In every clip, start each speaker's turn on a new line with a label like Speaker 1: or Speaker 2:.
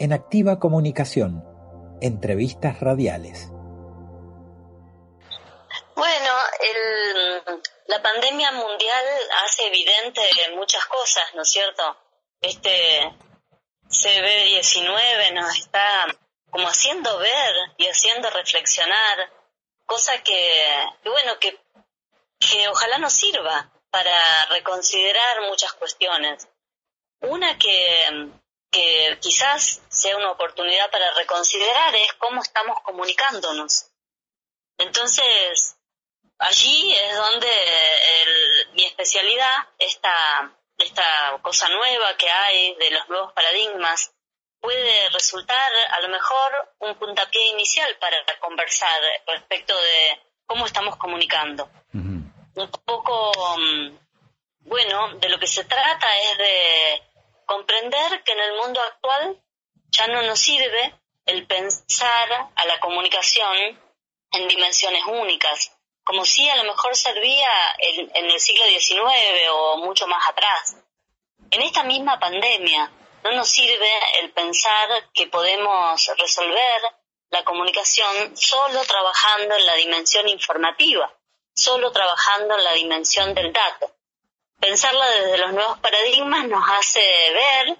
Speaker 1: en Activa Comunicación, entrevistas radiales.
Speaker 2: Bueno, la pandemia mundial hace evidente muchas cosas, ¿no es cierto? Este CB19 nos está como haciendo ver y haciendo reflexionar, cosa que, bueno, que, que ojalá nos sirva para reconsiderar muchas cuestiones. Una que, que quizás sea una oportunidad para reconsiderar es cómo estamos comunicándonos. Entonces, allí es donde mi especialidad, esta, esta cosa nueva que hay de los nuevos paradigmas, puede resultar a lo mejor un puntapié inicial para conversar respecto de cómo estamos comunicando. Un poco, mm, bueno, de lo que se trata es de comprender que en el mundo actual ya no nos sirve el pensar a la comunicación en dimensiones únicas, como si a lo mejor servía en, en, el siglo XIX o mucho más atrás. En esta misma pandemia no nos sirve el pensar que podemos resolver la comunicación solo trabajando en la dimensión informativa, solo trabajando en la dimensión del dato. Pensarla desde los nuevos paradigmas nos hace ver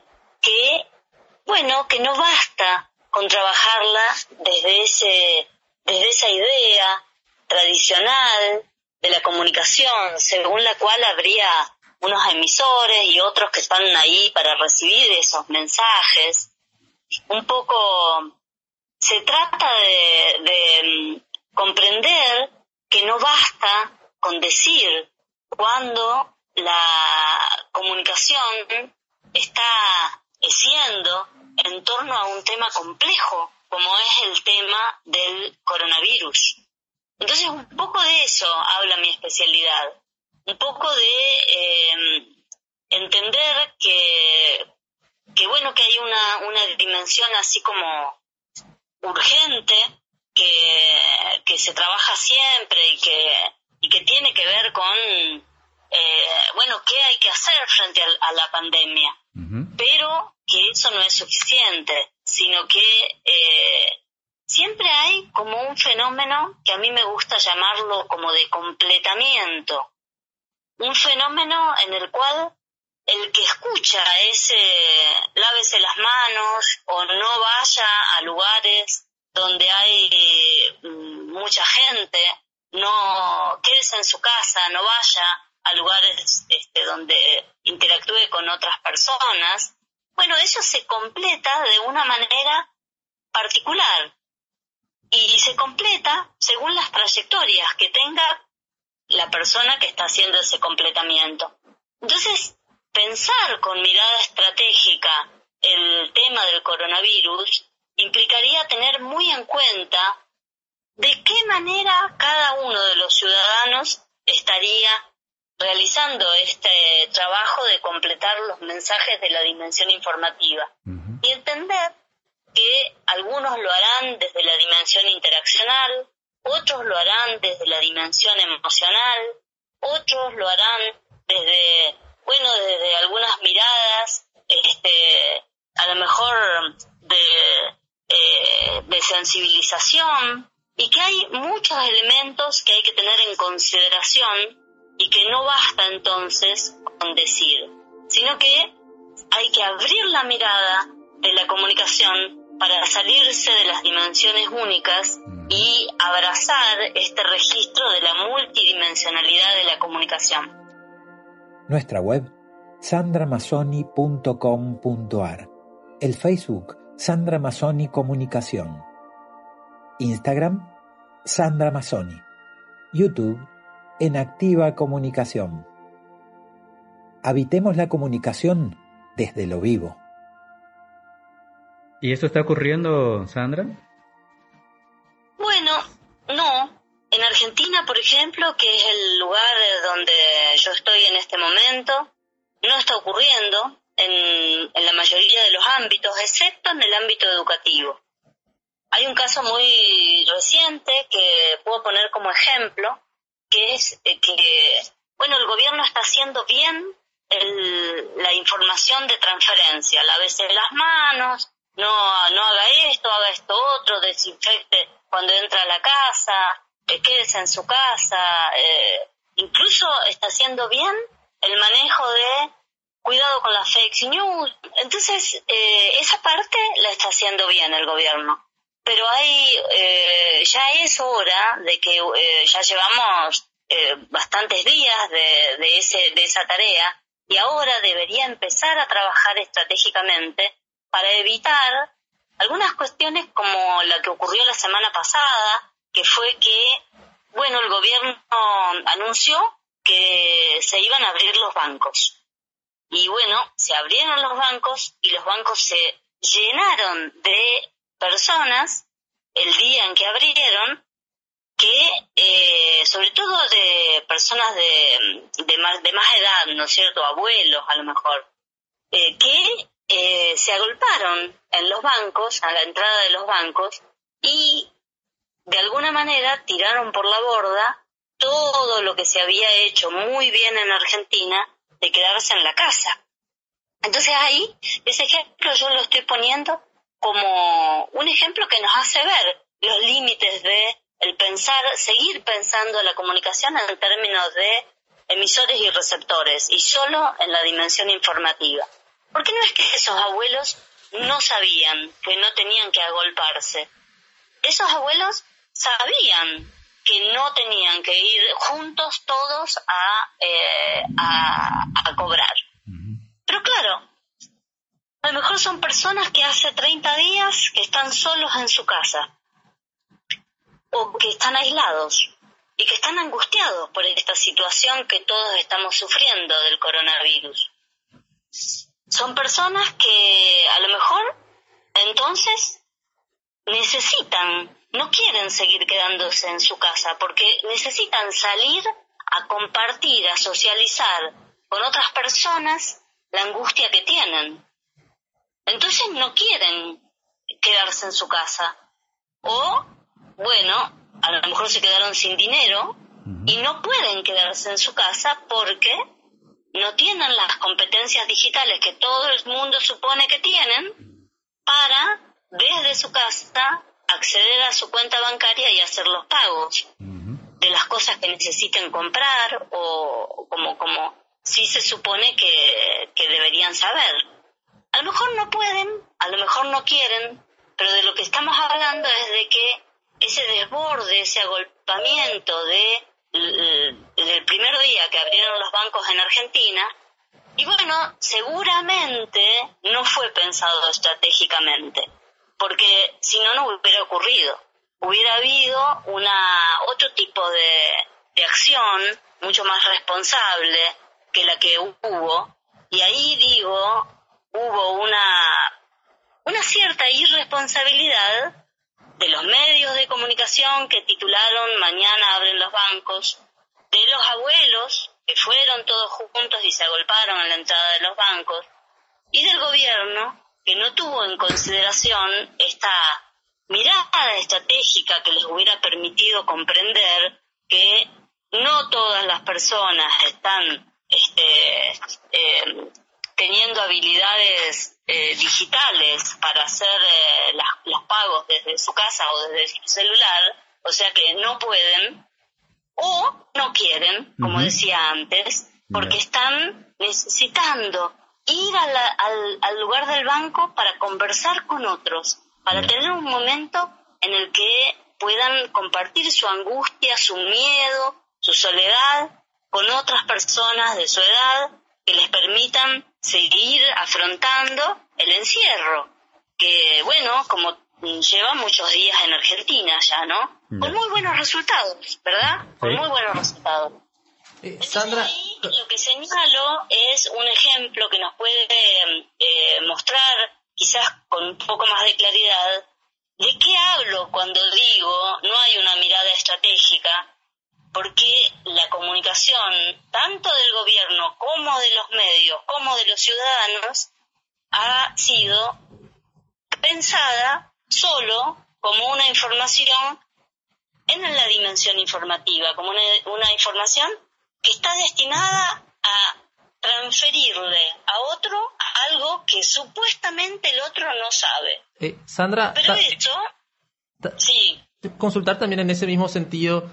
Speaker 2: bueno, que no basta con trabajarla desde ese, desde esa idea tradicional de la comunicación, según la cual habría unos emisores y otros que están ahí para recibir esos mensajes. Un poco se trata de, de mm, comprender que no basta con decir cuando la comunicación está en torno a un tema complejo como es el tema del coronavirus. Entonces, un poco de eso habla mi especialidad, un poco de eh, entender que, que, bueno, que hay una, una dimensión así como urgente, que, que se trabaja siempre y que, y que tiene que ver con, eh, bueno, qué hay que hacer frente a, la pandemia. Pero que eso no es suficiente, sino que eh, siempre hay como un fenómeno que a mí me gusta llamarlo como de completamiento, un fenómeno en el cual el que escucha ese lávese las manos o no vaya a lugares donde hay mm, mucha gente, no quédese en su casa, no vaya a lugares este, donde interactúe con otras personas. Bueno, eso se completa de una manera particular, y se completa según las trayectorias que tenga la persona que está haciendo ese completamiento. Entonces, pensar con mirada estratégica el tema del coronavirus implicaría tener muy en cuenta de qué manera cada uno de los ciudadanos estaría realizando este trabajo de completar los mensajes de la dimensión informativa. Y entender que algunos lo harán desde la dimensión interaccional, otros lo harán desde la dimensión emocional, otros lo harán desde, bueno, desde algunas miradas, este, a lo mejor de, eh, de sensibilización, y que hay muchos elementos que hay que tener en consideración y que no basta entonces con decir, sino que hay que abrir la mirada de la comunicación para salirse de las dimensiones únicas y abrazar este registro de la multidimensionalidad de la comunicación.
Speaker 1: Nuestra web sandramasoni.com.ar El Facebook Sandra Masoni Comunicación. Instagram Sandra Masoni. YouTube en Activa Comunicación Habitemos la comunicación desde lo vivo.
Speaker 3: ¿Y esto está ocurriendo, Sandra?
Speaker 2: Bueno, no. En Argentina, por ejemplo, que es el lugar donde yo estoy en este momento, no está ocurriendo en, en la mayoría de los ámbitos, excepto en el ámbito educativo. Hay un caso muy reciente que puedo poner como ejemplo, que es eh, que, bueno, el gobierno está haciendo bien el, la información de transferencia, de las manos, no, no haga esto, haga esto otro, desinfecte cuando entra a la casa, eh, quédese en su casa, eh, incluso está haciendo bien el manejo de cuidado con las fake news. Entonces, eh, esa parte la está haciendo bien el gobierno. Pero hay, eh, ya es hora de que eh, ya llevamos eh, bastantes días de, de, ese, de esa tarea y ahora debería empezar a trabajar estratégicamente para evitar algunas cuestiones como la que ocurrió la semana pasada, que fue que, bueno, el gobierno anunció que se iban a abrir los bancos. Y bueno, se abrieron los bancos y los bancos se llenaron de personas el día en que abrieron que, eh, sobre todo de personas de, de, más, de más edad, ¿no es cierto?, abuelos a lo mejor, eh, que eh, se agolparon en los bancos, a la entrada de los bancos, y de alguna manera tiraron por la borda todo lo que se había hecho muy bien en Argentina de quedarse en la casa. Entonces ahí, ese ejemplo yo lo estoy poniendo como un ejemplo que nos hace ver los límites de el pensar, seguir pensando la comunicación en términos de emisores y receptores y solo en la dimensión informativa. Porque no es que esos abuelos no sabían que no tenían que agolparse. Esos abuelos sabían que no tenían que ir juntos todos a, eh, a, a cobrar. Lo mejor son personas que hace 30 días que están solos en su casa o que están aislados y que están angustiados por esta situación que todos estamos sufriendo del coronavirus. Son personas que a lo mejor entonces necesitan, no quieren seguir quedándose en su casa porque necesitan salir a compartir, a socializar con otras personas la angustia que tienen. Entonces no quieren quedarse en su casa. O, bueno, a lo mejor se quedaron sin dinero y no pueden quedarse en su casa porque no tienen las competencias digitales que todo el mundo supone que tienen para, desde su casa, acceder a su cuenta bancaria y hacer los pagos de las cosas que necesiten comprar o como, como sí se supone que, que deberían saber. A lo mejor no pueden, a lo mejor no quieren, pero de lo que estamos hablando es de que ese desborde, ese agolpamiento de el primer día que abrieron los bancos en Argentina, y bueno, seguramente no fue pensado estratégicamente, porque si no, no hubiera ocurrido. Hubiera habido una, otro tipo de, de acción mucho más responsable que la que hubo, y ahí digo, hubo una, una cierta irresponsabilidad de los medios de comunicación que titularon Mañana abren los bancos, de los abuelos que fueron todos juntos y se agolparon en la entrada de los bancos, y del gobierno que no tuvo en consideración esta mirada estratégica que les hubiera permitido comprender que no todas las personas están este, eh, teniendo habilidades eh, digitales para hacer eh, los pagos desde su casa o desde su celular, o sea que no pueden o no quieren, como decía antes, porque están necesitando ir al, al, lugar del banco para conversar con otros, para tener un momento en el que puedan compartir su angustia, su miedo, su soledad con otras personas de su edad que les permitan seguir afrontando el encierro, que bueno, como lleva muchos días en Argentina ya, ¿no? Con muy buenos resultados, ¿verdad? Con muy buenos resultados.
Speaker 4: Eh, Sandra,
Speaker 2: lo que señalo es un ejemplo que nos puede eh, mostrar, quizás con un poco más de claridad, de qué hablo cuando digo no hay una mirada estratégica porque comunicación, tanto del gobierno como de los medios, como de los ciudadanos, ha sido pensada solo como una información en la dimensión informativa, como una, información que está destinada a transferirle a otro algo que supuestamente el otro no sabe.
Speaker 4: Eh, Sandra,
Speaker 2: Pero esto, sí.
Speaker 4: Consultar también en ese mismo sentido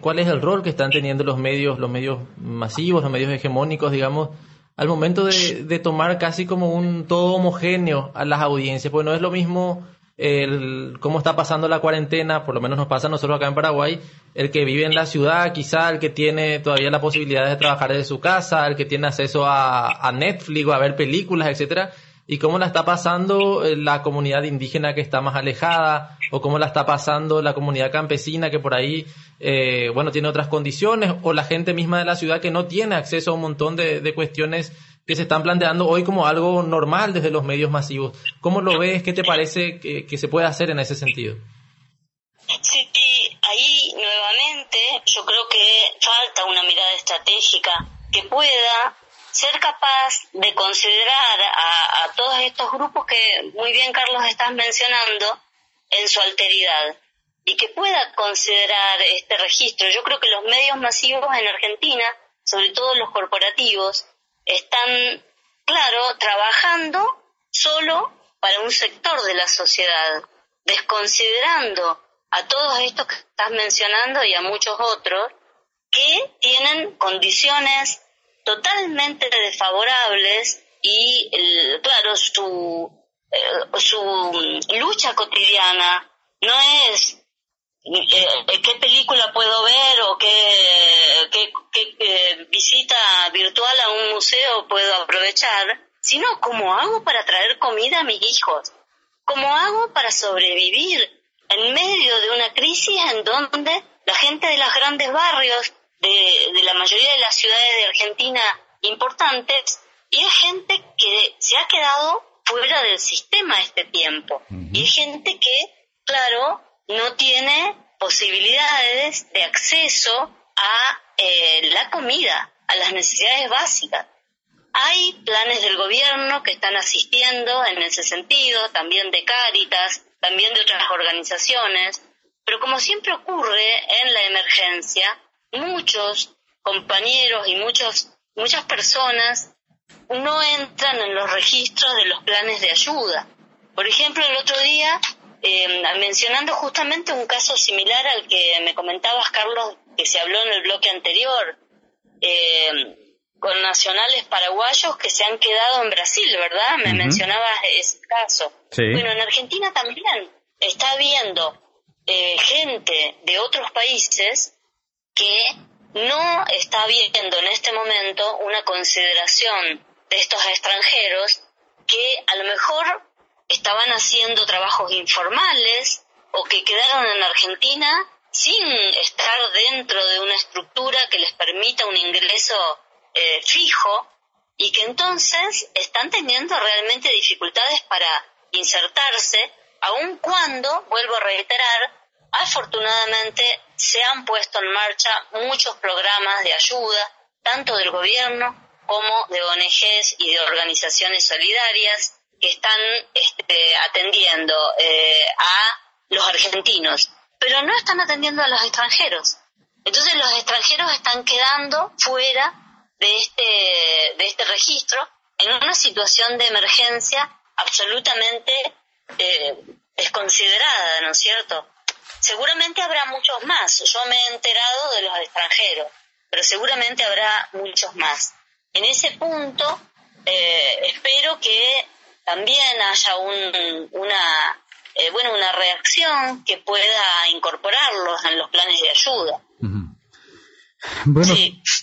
Speaker 4: cuál es el rol que están teniendo los medios, los medios masivos, los medios hegemónicos, digamos, al momento de, de tomar casi como un todo homogéneo a las audiencias, pues no es lo mismo el, cómo está pasando la cuarentena, por lo menos nos pasa a nosotros acá en Paraguay, el que vive en la ciudad, quizá el que tiene todavía la posibilidad de trabajar desde su casa, el que tiene acceso a, Netflix a ver películas, etcétera, y cómo la está pasando eh, la comunidad indígena que está más alejada, o cómo la está pasando la comunidad campesina que por ahí, eh, bueno, tiene otras condiciones, o la gente misma de la ciudad que no tiene acceso a un montón de, cuestiones que se están planteando hoy como algo normal desde los medios masivos. ¿Cómo lo ves? ¿Qué te parece que, se puede hacer en ese sentido?
Speaker 2: Sí, ahí nuevamente yo creo que falta una mirada estratégica que pueda ser capaz de considerar a, todos estos grupos que muy bien Carlos estás mencionando en su alteridad y que pueda considerar este registro. Yo creo que los medios masivos en Argentina, sobre todo los corporativos, están, claro, trabajando solo para un sector de la sociedad, desconsiderando a todos estos que estás mencionando y a muchos otros que tienen condiciones totalmente desfavorables y, claro, su, eh, su lucha cotidiana no es eh, qué película puedo ver o qué, qué, visita virtual a un museo puedo aprovechar, sino cómo hago para traer comida a mis hijos, cómo hago para sobrevivir en medio de una crisis en donde la gente de los grandes barrios, de, de la mayoría de las ciudades de Argentina importantes, y es gente que se ha quedado fuera del sistema este tiempo. Y es gente que, claro, no tiene posibilidades de acceso a eh, la comida, a las necesidades básicas. Hay planes del gobierno que están asistiendo en ese sentido, también de Cáritas, también de otras organizaciones, pero como siempre ocurre en la emergencia, muchos compañeros y muchos, muchas personas no entran en los registros de los planes de ayuda. Por ejemplo, el otro día eh, mencionando justamente un caso similar al que me comentabas, Carlos, que se habló en el bloque anterior, eh, con nacionales paraguayos que se han quedado en Brasil, ¿verdad? Me mencionabas ese caso. Bueno, en Argentina también está habiendo eh, gente de otros países que no está viendo en este momento una consideración de estos extranjeros que a lo mejor estaban haciendo trabajos informales o que quedaron en Argentina sin estar dentro de una estructura que les permita un ingreso eh, fijo y que entonces están teniendo realmente dificultades para insertarse, aun cuando, vuelvo a reiterar, afortunadamente se han puesto en marcha muchos programas de ayuda, tanto del gobierno como de ONGs y de organizaciones solidarias, que están este, atendiendo eh, a los argentinos, pero no están atendiendo a los extranjeros. Entonces los extranjeros están quedando fuera de este, de este registro en una situación de emergencia absolutamente eh, desconsiderada, ¿no es cierto? Seguramente habrá muchos más. Yo me he enterado de los extranjeros, pero seguramente habrá muchos más. En ese punto, eh, espero que también haya una, eh, bueno, una reacción que pueda incorporarlos en los planes de ayuda.
Speaker 3: Bueno,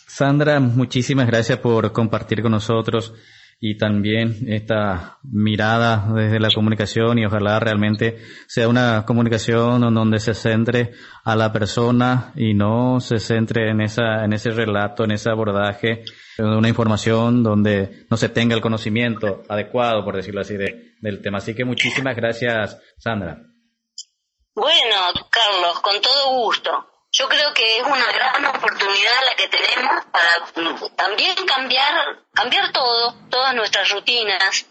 Speaker 3: Sandra, muchísimas gracias por compartir con nosotros y también esta mirada desde la comunicación y ojalá realmente sea una comunicación donde se centre a la persona y no se centre en esa en ese relato, en ese abordaje una información donde no se tenga el conocimiento adecuado, por decirlo así, de, del tema. Así que muchísimas gracias, Sandra.
Speaker 2: Bueno, Carlos, con todo gusto. Yo creo que es una gran oportunidad la que tenemos para también cambiar, cambiar todo, todas nuestras rutinas,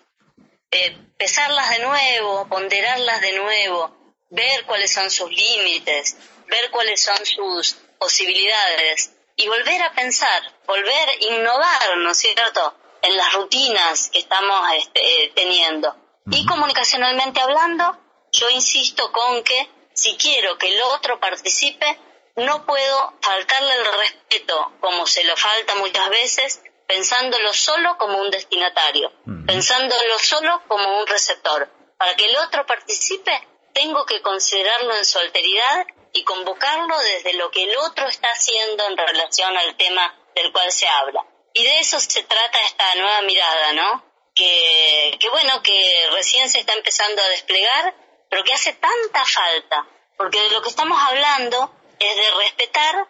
Speaker 2: eh, pesarlas de nuevo, ponderarlas de nuevo, ver cuáles son sus límites, ver cuáles son sus posibilidades y volver a pensar, volver a innovar, ¿no es cierto?, en las rutinas que estamos este, teniendo. Y comunicacionalmente hablando, yo insisto con que si quiero que el otro participe, no puedo faltarle el respeto como se lo falta muchas veces, pensándolo solo como un destinatario, pensándolo solo como un receptor. Para que el otro participe, tengo que considerarlo en su alteridad y convocarlo desde lo que el otro está haciendo en relación al tema del cual se habla. Y de eso se trata esta nueva mirada, ¿no? Que, que bueno, que recién se está empezando a desplegar, pero que hace tanta falta, porque de lo que estamos hablando es de respetar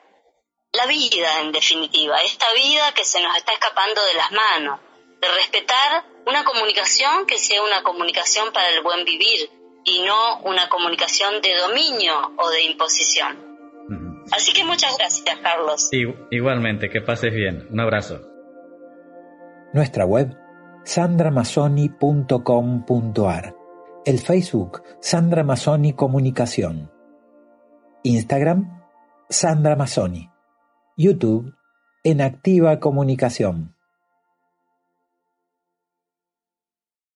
Speaker 2: la vida, en definitiva, esta vida que se nos está escapando de las manos, de respetar una comunicación que sea una comunicación para el buen vivir y no una comunicación de dominio o de imposición. Así que muchas gracias, Carlos.
Speaker 3: igualmente, que pases bien. Un abrazo.
Speaker 1: Nuestra web, sandramazoni.com.ar. El Facebook, Sandra Mazzoni Comunicación. Instagram, Sandra Mazzoni. YouTube, en Activa Comunicación.